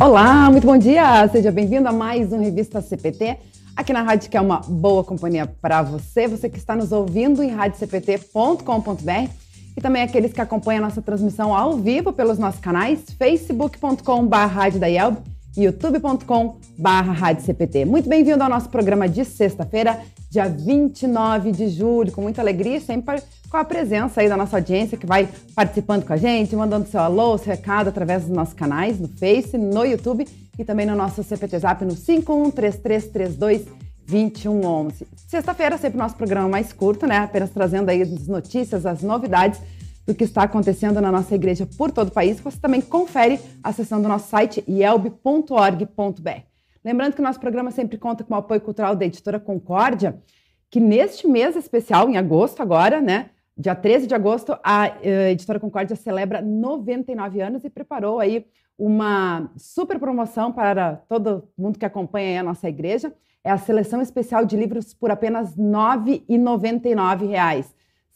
Olá, muito bom dia! Seja bem-vindo a mais um Revista CPT, aqui na rádio que é uma boa companhia para você, você que está nos ouvindo em radiocpt.com.br e também aqueles que acompanham a nossa transmissão ao vivo pelos nossos canais facebook.com.br e youtube.com.br. Muito bem-vindo ao nosso programa de sexta-feira, dia 29 de julho, com muita alegria e sempre com a presença aí da nossa audiência que vai participando com a gente, mandando seu alô, seu recado através dos nossos canais no Face, no YouTube e também no nosso CPT Zap no 513332 2111. Sexta-feira, sempre nosso programa mais curto, né? Apenas trazendo aí as notícias, as novidades do que está acontecendo na nossa igreja por todo o país. Você também confere acessando o nosso site yelb.org.br. Lembrando que o nosso programa sempre conta com o apoio cultural da editora Concórdia, que neste mês especial, em agosto agora, né? Dia 13 de agosto, a uh, editora Concórdia celebra 99 anos e preparou aí uma super promoção para todo mundo que acompanha a nossa igreja. É a seleção especial de livros por apenas R$ 9,99.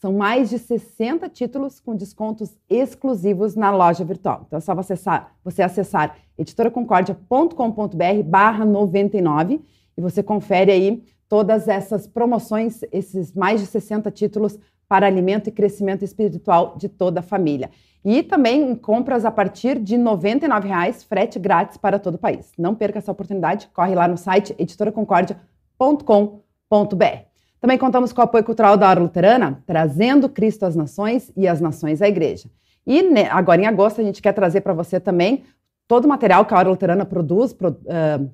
São mais de 60 títulos com descontos exclusivos na loja virtual. Então é só você acessar, você acessar editoraconcordia.com.br barra 99 e você confere aí todas essas promoções, esses mais de 60 títulos para alimento e crescimento espiritual de toda a família. E também compras a partir de R$ 99,00, frete grátis para todo o país. Não perca essa oportunidade, corre lá no site editoraconcordia.com.br. Também contamos com o apoio cultural da Hora Luterana, trazendo Cristo às nações e as nações à igreja. E agora em agosto a gente quer trazer para você também todo o material que a Hora Luterana produz, pro,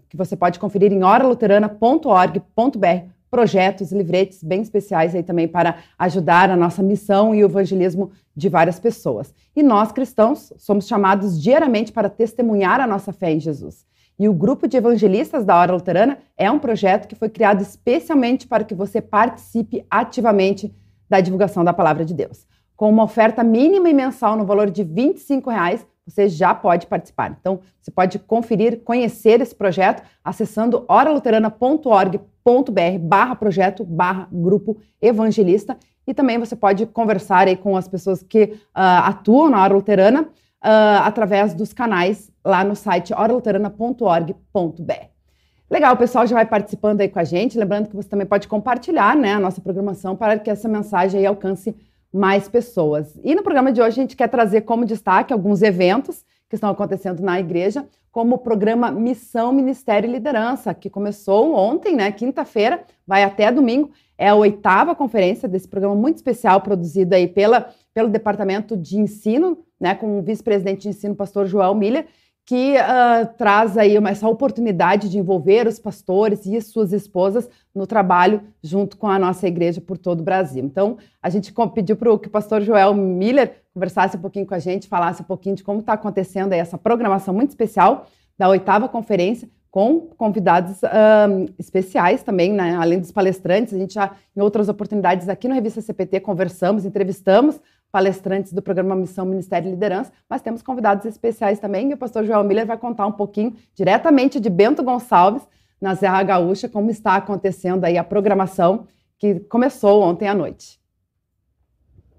que você pode conferir em horaluterana.org.br projetos, livretes bem especiais aí também para ajudar a nossa missão e o evangelismo de várias pessoas. E nós cristãos somos chamados diariamente para testemunhar a nossa fé em Jesus. E o grupo de evangelistas da Hora Luterana é um projeto que foi criado especialmente para que você participe ativamente da divulgação da palavra de Deus. Com uma oferta mínima e mensal no valor de 25 reais, você já pode participar. Então, você pode conferir, conhecer esse projeto acessando oraluterana.org.br barra projeto barra grupo evangelista e também você pode conversar aí com as pessoas que uh, atuam na Hora Luterana uh, através dos canais lá no site oraluterana.org.br. Legal, o pessoal já vai participando aí com a gente, lembrando que você também pode compartilhar né, a nossa programação para que essa mensagem aí alcance mais pessoas. E no programa de hoje a gente quer trazer como destaque alguns eventos que estão acontecendo na igreja, como o programa Missão, Ministério e Liderança, que começou ontem, né, quinta-feira, vai até domingo. É a oitava conferência desse programa muito especial, produzido aí pela, pelo Departamento de Ensino, né, com o vice-presidente de ensino, pastor Joel Miller, que uh, traz aí uma, essa oportunidade de envolver os pastores e suas esposas no trabalho junto com a nossa igreja por todo o Brasil. Então, a gente pediu para que o pastor Joel Miller conversasse um pouquinho com a gente, falasse um pouquinho de como está acontecendo essa programação muito especial da oitava conferência, com convidados uh, especiais também, né? além dos palestrantes. A gente já, em outras oportunidades aqui no Revista CPT, conversamos, entrevistamos palestrantes do programa Missão Ministério e Liderança, mas temos convidados especiais também, e o pastor João Miller vai contar um pouquinho diretamente de Bento Gonçalves, na Serra Gaúcha, como está acontecendo aí a programação que começou ontem à noite.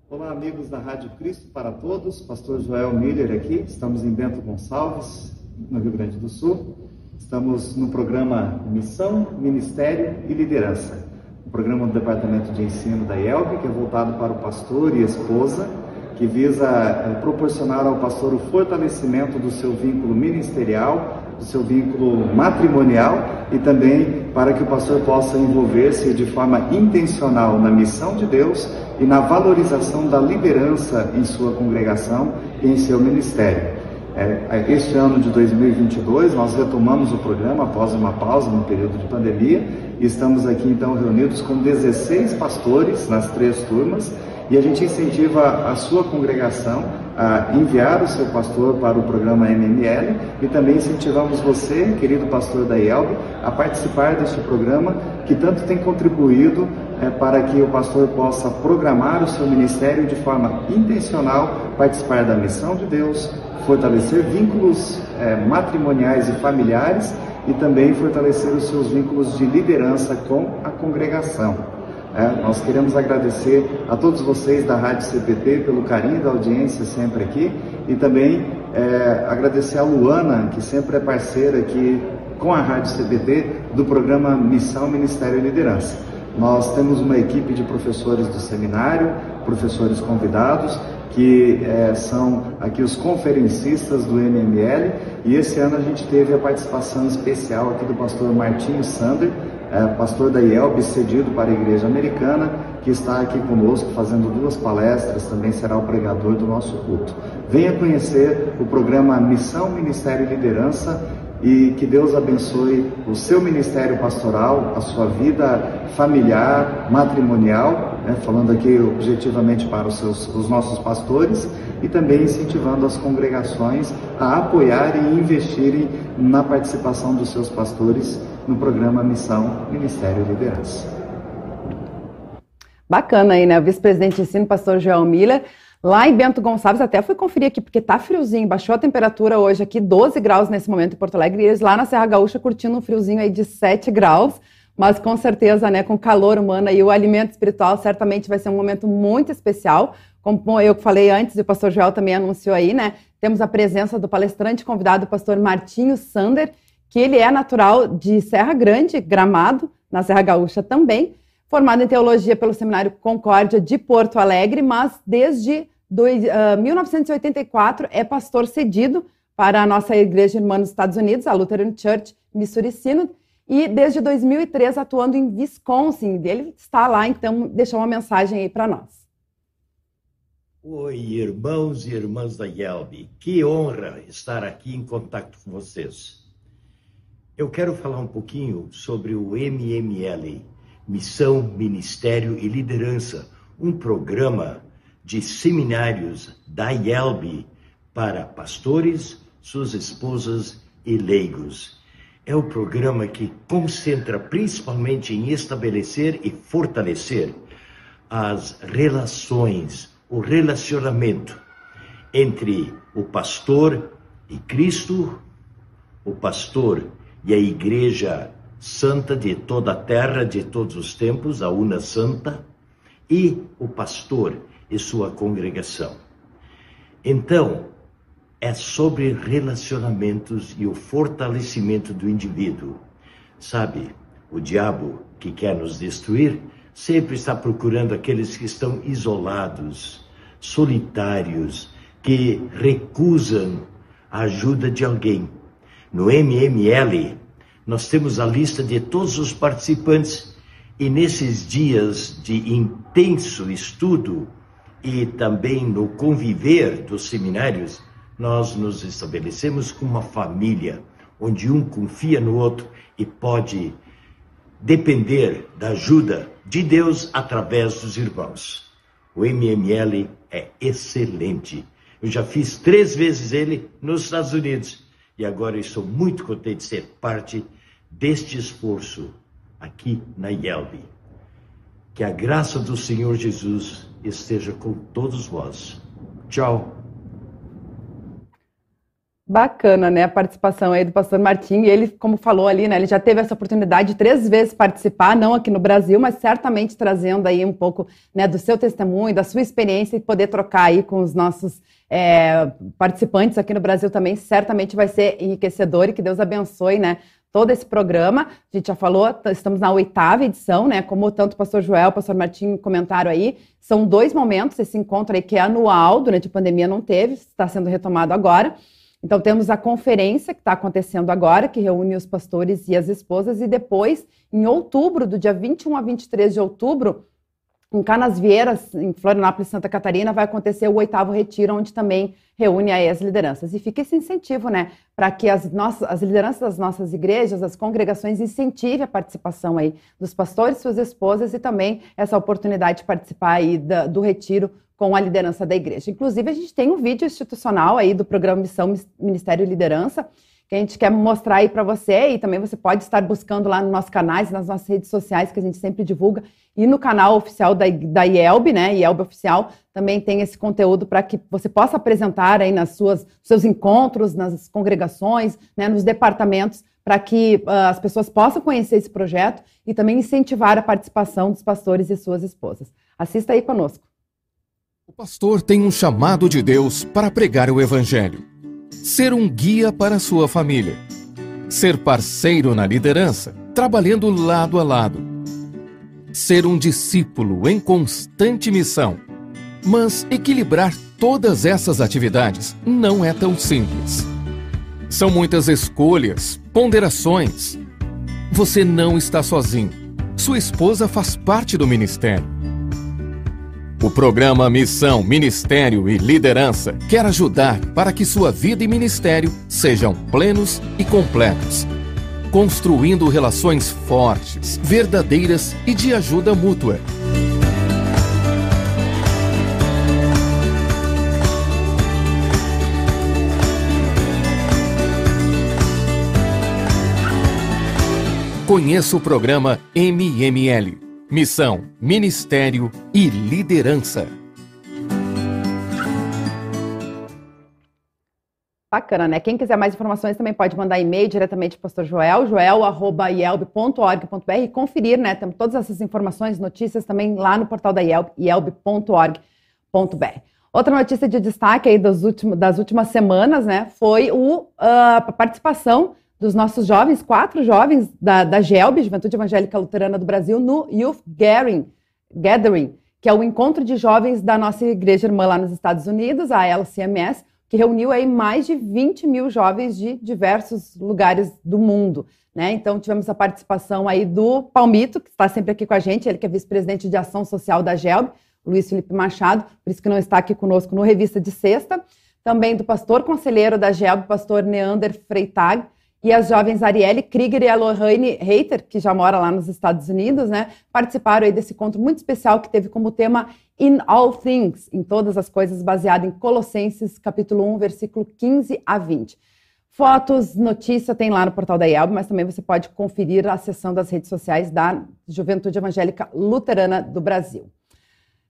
Olá, amigos da Rádio Cristo para Todos, pastor Joel Miller aqui, estamos em Bento Gonçalves, no Rio Grande do Sul. Estamos no programa Missão, Ministério e Liderança um programa do Departamento de Ensino da IELB, que é voltado para o pastor e esposa, que visa é, proporcionar ao pastor o fortalecimento do seu vínculo ministerial, do seu vínculo matrimonial e também para que o pastor possa envolver-se de forma intencional na missão de Deus e na valorização da liderança em sua congregação e em seu ministério. É, este ano de 2022, nós retomamos o programa após uma pausa no período de pandemia Estamos aqui então reunidos com 16 pastores nas três turmas e a gente incentiva a sua congregação a enviar o seu pastor para o programa MML e também incentivamos você, querido pastor da IELB, a participar deste programa que tanto tem contribuído é, para que o pastor possa programar o seu ministério de forma intencional, participar da missão de Deus, fortalecer vínculos é, matrimoniais e familiares e também fortalecer os seus vínculos de liderança com a congregação. É, nós queremos agradecer a todos vocês da Rádio CPT pelo carinho da audiência sempre aqui e também é, agradecer a Luana, que sempre é parceira aqui com a Rádio CPT do programa Missão Ministério e Liderança. Nós temos uma equipe de professores do seminário, professores convidados, que é, são aqui os conferencistas do MML, e esse ano a gente teve a participação especial aqui do pastor Martinho Sander, é, pastor da IELB, cedido para a Igreja Americana, que está aqui conosco fazendo duas palestras, também será o pregador do nosso culto. Venha conhecer o programa Missão, Ministério e Liderança e que Deus abençoe o seu ministério pastoral, a sua vida familiar, matrimonial, né, falando aqui objetivamente para os, seus, os nossos pastores e também incentivando as congregações a apoiarem e investirem na participação dos seus pastores no programa Missão, Ministério Liderança. Bacana aí, né? Vice-presidente de ensino, pastor Joel Miller. Lá em Bento Gonçalves, até fui conferir aqui, porque tá friozinho, baixou a temperatura hoje aqui, 12 graus nesse momento em Porto Alegre, e eles lá na Serra Gaúcha curtindo um friozinho aí de 7 graus, mas com certeza, né, com calor humano e o alimento espiritual, certamente vai ser um momento muito especial, como eu falei antes, e o pastor Joel também anunciou aí, né, temos a presença do palestrante convidado, o pastor Martinho Sander, que ele é natural de Serra Grande, Gramado, na Serra Gaúcha também, formado em teologia pelo Seminário Concórdia de Porto Alegre, mas desde dois, uh, 1984 é pastor cedido para a nossa igreja irmã nos Estados Unidos, a Lutheran Church Missouri Synod, e desde 2003 atuando em Wisconsin. Ele está lá, então deixou uma mensagem aí para nós. Oi, irmãos e irmãs da Yelby. Que honra estar aqui em contato com vocês. Eu quero falar um pouquinho sobre o MML, Missão, Ministério e Liderança, um programa de seminários da IELB para pastores, suas esposas e leigos. É o programa que concentra principalmente em estabelecer e fortalecer as relações, o relacionamento entre o pastor e Cristo, o pastor e a Igreja santa de toda a terra, de todos os tempos, a una santa, e o pastor e sua congregação. Então, é sobre relacionamentos e o fortalecimento do indivíduo. Sabe, o diabo que quer nos destruir sempre está procurando aqueles que estão isolados, solitários, que recusam a ajuda de alguém. No MML, nós temos a lista de todos os participantes e nesses dias de intenso estudo e também no conviver dos seminários, nós nos estabelecemos como uma família, onde um confia no outro e pode depender da ajuda de Deus através dos irmãos. O MML é excelente. Eu já fiz três vezes ele nos Estados Unidos e agora estou muito contente de ser parte deste esforço aqui na IELB. Que a graça do Senhor Jesus esteja com todos vós. Tchau. Bacana, né? A participação aí do pastor Martim. Ele, como falou ali, né? Ele já teve essa oportunidade de três vezes participar, não aqui no Brasil, mas certamente trazendo aí um pouco né, do seu testemunho, da sua experiência e poder trocar aí com os nossos é, participantes aqui no Brasil também. Certamente vai ser enriquecedor e que Deus abençoe, né? todo esse programa. A gente já falou, estamos na oitava edição, né? Como tanto o pastor Joel, o pastor Martim comentaram aí, são dois momentos, esse encontro aí que é anual, durante a pandemia não teve, está sendo retomado agora. Então temos a conferência que está acontecendo agora, que reúne os pastores e as esposas, e depois, em outubro, do dia 21 a 23 de outubro, em Canasvieiras, em Florianópolis, Santa Catarina, vai acontecer o oitavo retiro, onde também reúne aí as lideranças. E fica esse incentivo, né, para que as, nossas, as lideranças das nossas igrejas, as congregações, incentivem a participação aí dos pastores, suas esposas e também essa oportunidade de participar aí da, do retiro com a liderança da igreja. Inclusive, a gente tem um vídeo institucional aí do programa Missão Ministério e Liderança, que a gente quer mostrar aí para você e também você pode estar buscando lá nos nossos canais, nas nossas redes sociais que a gente sempre divulga e no canal oficial da, da IELB, né, IELB Oficial, também tem esse conteúdo para que você possa apresentar aí nas suas seus encontros, nas congregações, né, nos departamentos, para que uh, as pessoas possam conhecer esse projeto e também incentivar a participação dos pastores e suas esposas. Assista aí conosco. O pastor tem um chamado de Deus para pregar o evangelho, ser um guia para sua família, ser parceiro na liderança, trabalhando lado a lado, ser um discípulo em constante missão. Mas equilibrar todas essas atividades não é tão simples. São muitas escolhas, ponderações. Você não está sozinho. Sua esposa faz parte do ministério. O programa Missão, Ministério e Liderança quer ajudar para que sua vida e ministério sejam plenos e completos, construindo relações fortes, verdadeiras e de ajuda mútua. Conheça o programa MML Missão, Ministério e Liderança. Bacana, né? Quem quiser mais informações também pode mandar e-mail diretamente para o pastor Joel, joel.ielb.org.br e conferir, né? Temos todas essas informações, notícias também lá no portal da IELB, ielb.org.br. Outra notícia de destaque aí das últimas, semanas, né? Foi uh, a participação dos nossos jovens, quatro jovens da, da GELB, Juventude Evangélica Luterana do Brasil, no Youth Gathering, Gathering, que é o encontro de jovens da nossa igreja irmã lá nos Estados Unidos, a LCMS, que reuniu aí mais de 20 mil jovens de diversos lugares do mundo. Né? Então, tivemos a participação aí do Palmito, que está sempre aqui com a gente, ele que é vice-presidente de ação social da GELB, Luiz Felipe Machado, por isso que não está aqui conosco no Revista de Sexta. Também do pastor conselheiro da GELB, pastor Neander Freitag, e as jovens Arielle Krieger e a Reiter, que já mora lá nos Estados Unidos, né, participaram aí desse encontro muito especial que teve como tema In All Things, em todas as coisas, baseado em Colossenses, capítulo 1, versículo 15 a 20. Fotos, notícia tem lá no portal da IELB, mas também você pode conferir a seção das redes sociais da Juventude Evangélica Luterana do Brasil.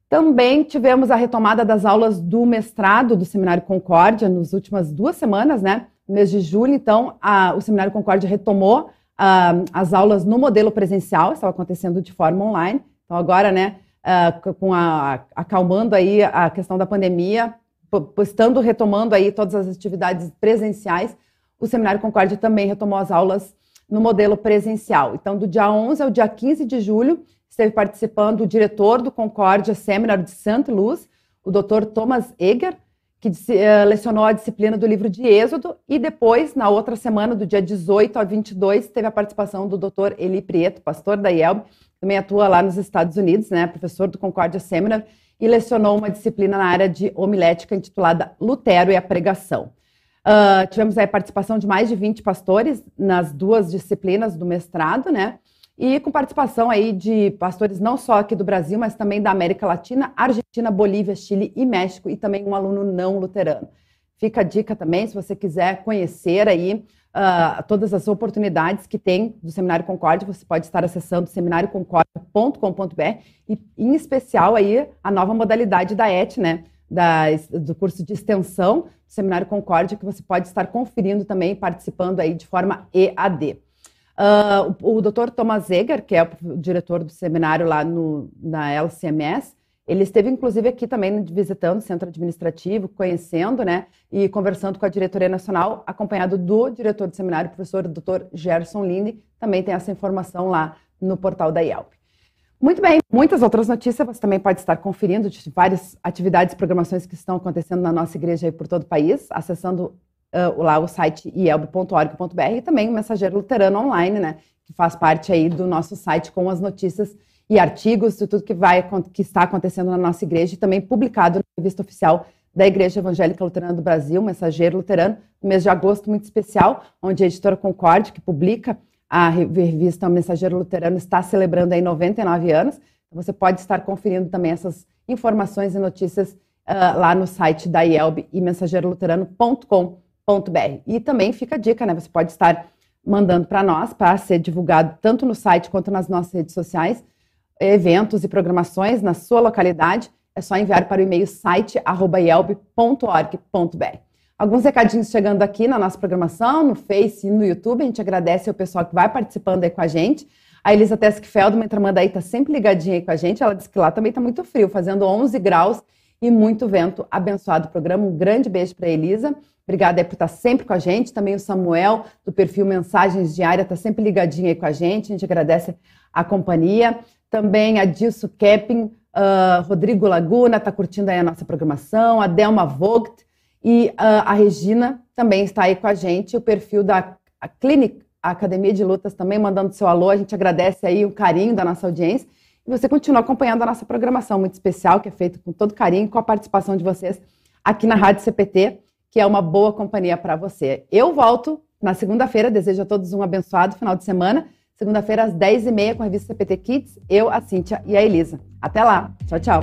Também tivemos a retomada das aulas do mestrado do Seminário Concórdia nas últimas duas semanas, né? No mês de julho, então, a, o Seminário Concórdia retomou a, as aulas no modelo presencial, estava acontecendo de forma online. Então, agora, né, com a, acalmando aí a questão da pandemia, estando retomando aí todas as atividades presenciais, o Seminário Concórdia também retomou as aulas no modelo presencial. Então, do dia 11 ao dia 15 de julho, esteve participando o diretor do Concórdia Seminário de Santa Luz, o Dr. Thomas Eger, que uh, lecionou a disciplina do livro de Êxodo, e depois, na outra semana, do dia 18 a 22, teve a participação do Dr. Eli Prieto, pastor da IELB, também atua lá nos Estados Unidos, né, professor do Concórdia Seminar, e lecionou uma disciplina na área de homilética intitulada Lutero e a Pregação. Uh, tivemos a participação de mais de 20 pastores nas duas disciplinas do mestrado, né? E com participação aí de pastores não só aqui do Brasil, mas também da América Latina, Argentina, Bolívia, Chile e México, e também um aluno não luterano. Fica a dica também, se você quiser conhecer aí uh, todas as oportunidades que tem do Seminário Concórdia, você pode estar acessando seminarioconcordia.com.br e, em especial, aí a nova modalidade da ET, né? Da, do curso de extensão do Seminário Concórdia, que você pode estar conferindo também, participando aí de forma EAD. Uh, o, o Dr. Thomas Eger, que é o diretor do seminário lá no, na LCMS, ele esteve inclusive aqui também visitando o centro administrativo, conhecendo, né, e conversando com a diretoria nacional, acompanhado do diretor do seminário, professor Dr. Gerson Linde, também tem essa informação lá no portal da IELP. Muito bem, muitas outras notícias você também pode estar conferindo de várias atividades e programações que estão acontecendo na nossa igreja aí por todo o país, acessando uh, lá o site ielb.org.br e também o Mensageiro Luterano Online, né? Que faz parte aí do nosso site com as notícias e artigos de tudo que vai que está acontecendo na nossa igreja e também publicado na revista oficial da Igreja Evangélica Luterana do Brasil, Mensageiro Luterano, no mês de agosto muito especial, onde a editora Concorde, que publica a revista Mensageiro Luterano, está celebrando aí 99 anos. Então, você pode estar conferindo também essas informações e notícias uh, lá no site da IELB e mensageiroluterano.com E também fica a dica, né? Você pode estar mandando para nós, para ser divulgado tanto no site quanto nas nossas redes sociais, eventos e programações na sua localidade. É só enviar para o e-mail site.ielb.org.br. Alguns recadinhos chegando aqui na nossa programação, no Face e no YouTube. A gente agradece ao pessoal que vai participando aí com a gente. A Elisa Teskfeld, uma irmã daí, está sempre ligadinha aí com a gente. Ela disse que lá também está muito frio, fazendo 11 graus e muito vento. Abençoado o programa. Um grande beijo para Elisa. Obrigada por estar sempre com a gente. Também o Samuel, do perfil Mensagens Diárias, está sempre ligadinho aí com a gente. A gente agradece a companhia. Também a Dilso Kepping, uh, Rodrigo Laguna está curtindo aí a nossa programação. A Delma Vogt e uh, a Regina também está aí com a gente. O perfil da a Clinic, a Academia de Lutas, também mandando seu alô. A gente agradece aí o carinho da nossa audiência. E você continua acompanhando a nossa programação muito especial, que é feita com todo carinho, com a participação de vocês aqui na Rádio CPT que é uma boa companhia para você. Eu volto na segunda-feira, desejo a todos um abençoado final de semana. Segunda-feira, às 10h30, com a revista CPT Kids, eu, a Cíntia e a Elisa. Até lá. Tchau, tchau.